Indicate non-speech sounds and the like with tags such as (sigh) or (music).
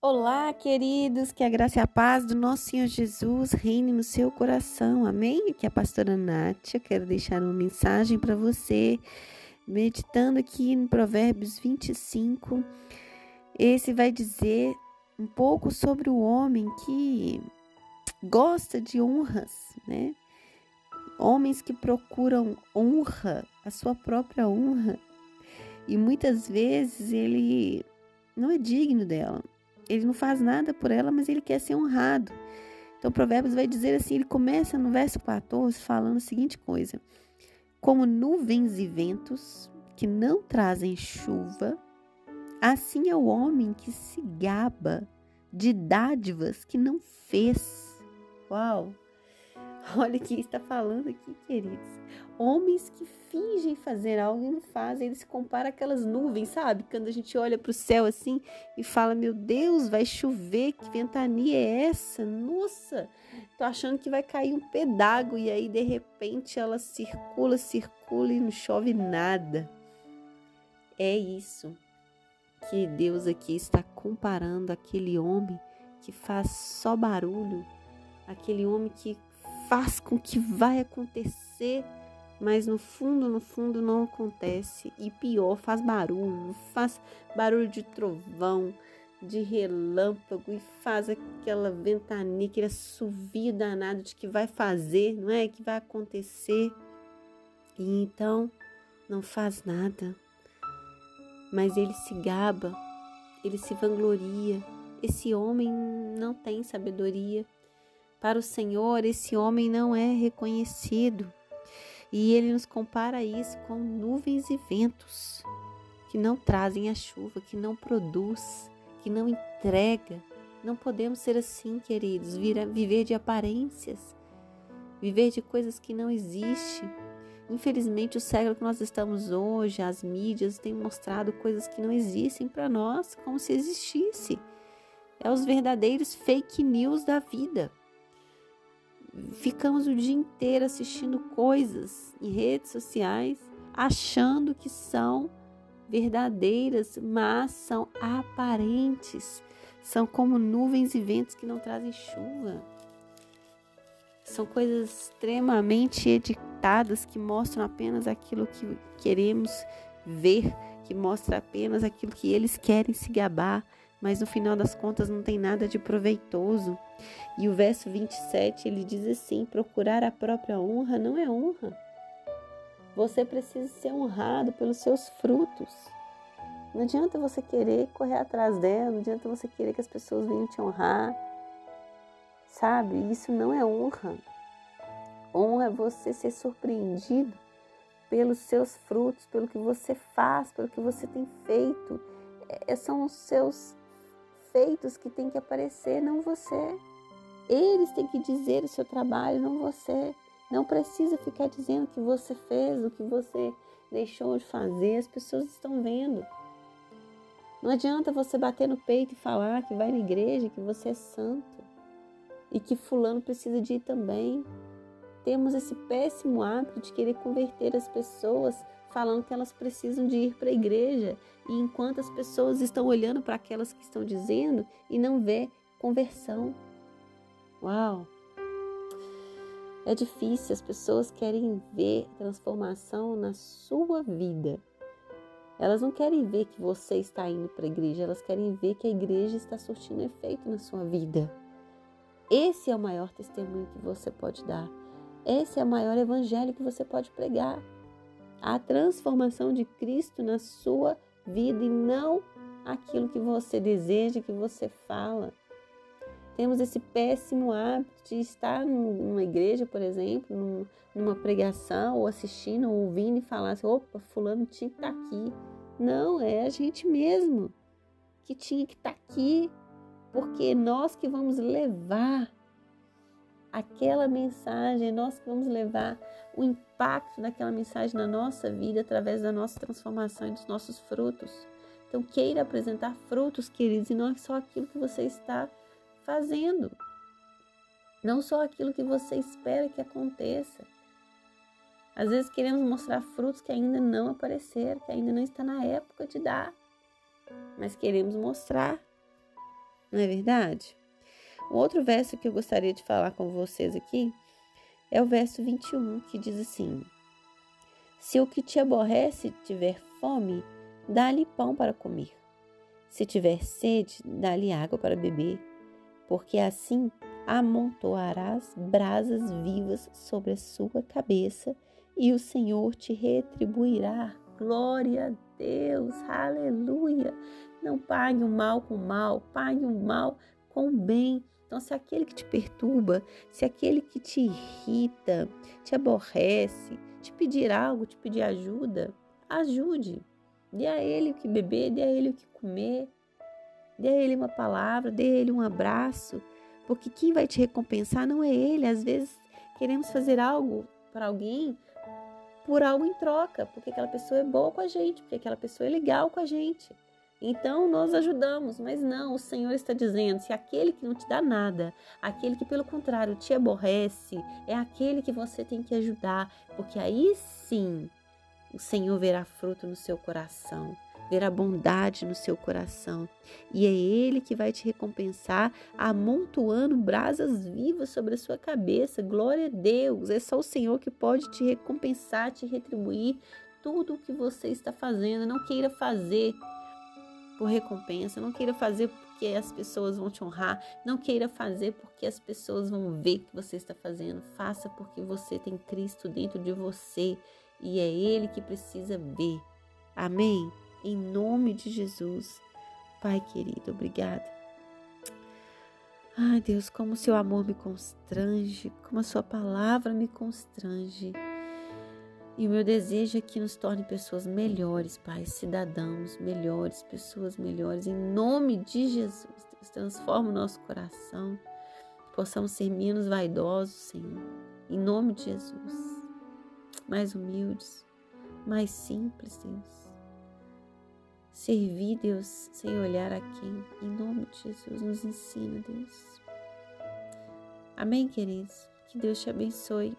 Olá, queridos, que a graça e a paz do nosso Senhor Jesus reine no seu coração, amém? Aqui é a pastora eu quero deixar uma mensagem para você, meditando aqui em Provérbios 25. Esse vai dizer um pouco sobre o homem que gosta de honras, né? Homens que procuram honra, a sua própria honra, e muitas vezes ele não é digno dela ele não faz nada por ela, mas ele quer ser honrado. Então, Provérbios vai dizer assim: ele começa no verso 14 falando a seguinte coisa: Como nuvens e ventos que não trazem chuva, assim é o homem que se gaba de dádivas que não fez. Uau! (laughs) Olha o que está falando aqui, queridos. Homens que fingem fazer algo e não fazem, eles comparam aquelas nuvens, sabe? Quando a gente olha para o céu assim e fala: Meu Deus, vai chover, que ventania é essa? Nossa, tô achando que vai cair um pedaço e aí de repente ela circula, circula e não chove nada. É isso que Deus aqui está comparando aquele homem que faz só barulho, aquele homem que faz com que vai acontecer, mas no fundo, no fundo não acontece. E pior, faz barulho, faz barulho de trovão, de relâmpago e faz aquela ventania, aquele assovio danado de que vai fazer, não é? Que vai acontecer. E então não faz nada. Mas ele se gaba, ele se vangloria. Esse homem não tem sabedoria. Para o Senhor, esse homem não é reconhecido. E ele nos compara isso com nuvens e ventos que não trazem a chuva, que não produz, que não entrega. Não podemos ser assim, queridos, viver de aparências, viver de coisas que não existem. Infelizmente, o século que nós estamos hoje, as mídias têm mostrado coisas que não existem para nós, como se existisse. É os verdadeiros fake news da vida ficamos o dia inteiro assistindo coisas em redes sociais, achando que são verdadeiras, mas são aparentes. São como nuvens e ventos que não trazem chuva. São coisas extremamente editadas que mostram apenas aquilo que queremos ver, que mostra apenas aquilo que eles querem se gabar, mas no final das contas não tem nada de proveitoso. E o verso 27 ele diz assim: procurar a própria honra não é honra. Você precisa ser honrado pelos seus frutos. Não adianta você querer correr atrás dela, não adianta você querer que as pessoas venham te honrar. Sabe? Isso não é honra. Honra é você ser surpreendido pelos seus frutos, pelo que você faz, pelo que você tem feito. É, são os seus feitos que têm que aparecer, não você. Eles têm que dizer o seu trabalho, não você. Não precisa ficar dizendo o que você fez, o que você deixou de fazer. As pessoas estão vendo. Não adianta você bater no peito e falar que vai na igreja, que você é santo e que fulano precisa de ir também. Temos esse péssimo hábito de querer converter as pessoas falando que elas precisam de ir para a igreja e enquanto as pessoas estão olhando para aquelas que estão dizendo e não vê conversão. Uau! É difícil, as pessoas querem ver transformação na sua vida. Elas não querem ver que você está indo para a igreja, elas querem ver que a igreja está surtindo efeito na sua vida. Esse é o maior testemunho que você pode dar. Esse é o maior evangelho que você pode pregar a transformação de Cristo na sua vida e não aquilo que você deseja, que você fala. Temos esse péssimo hábito de estar numa igreja, por exemplo, numa pregação, ou assistindo, ou ouvindo e falar assim: opa, Fulano tinha que estar tá aqui. Não, é a gente mesmo que tinha que estar tá aqui, porque nós que vamos levar aquela mensagem, nós que vamos levar o impacto daquela mensagem na nossa vida através da nossa transformação e dos nossos frutos. Então, queira apresentar frutos, queridos, e não só aquilo que você está fazendo. Não só aquilo que você espera que aconteça. Às vezes queremos mostrar frutos que ainda não apareceram, que ainda não está na época de dar. Mas queremos mostrar. Não é verdade? Um outro verso que eu gostaria de falar com vocês aqui é o verso 21, que diz assim: Se o que te aborrece tiver fome, dá-lhe pão para comer. Se tiver sede, dá-lhe água para beber, porque assim amontoarás brasas vivas sobre a sua cabeça e o Senhor te retribuirá. Glória a Deus, aleluia. Não pague o mal com o mal, pague o mal com o bem. Então, se aquele que te perturba, se aquele que te irrita, te aborrece, te pedir algo, te pedir ajuda, ajude. Dê a ele o que beber, dê a ele o que comer, dê a ele uma palavra, dê a ele um abraço, porque quem vai te recompensar não é ele. Às vezes queremos fazer algo para alguém por algo em troca, porque aquela pessoa é boa com a gente, porque aquela pessoa é legal com a gente. Então nós ajudamos, mas não, o Senhor está dizendo: se aquele que não te dá nada, aquele que pelo contrário te aborrece, é aquele que você tem que ajudar, porque aí sim o Senhor verá fruto no seu coração, verá bondade no seu coração, e é Ele que vai te recompensar, amontoando brasas vivas sobre a sua cabeça. Glória a Deus! É só o Senhor que pode te recompensar, te retribuir tudo o que você está fazendo. Não queira fazer por recompensa, não queira fazer porque as pessoas vão te honrar, não queira fazer porque as pessoas vão ver que você está fazendo. Faça porque você tem Cristo dentro de você e é Ele que precisa ver. Amém? Em nome de Jesus. Pai querido, obrigada. Ai, Deus, como o seu amor me constrange, como a sua palavra me constrange. E o meu desejo é que nos torne pessoas melhores, Pai, cidadãos melhores, pessoas melhores. Em nome de Jesus, Deus, transforma o nosso coração. Possamos ser menos vaidosos, Senhor. Em nome de Jesus mais humildes, mais simples, Deus. Servir, Deus, sem olhar a quem. Em nome de Jesus, nos ensina, Deus. Amém, queridos? Que Deus te abençoe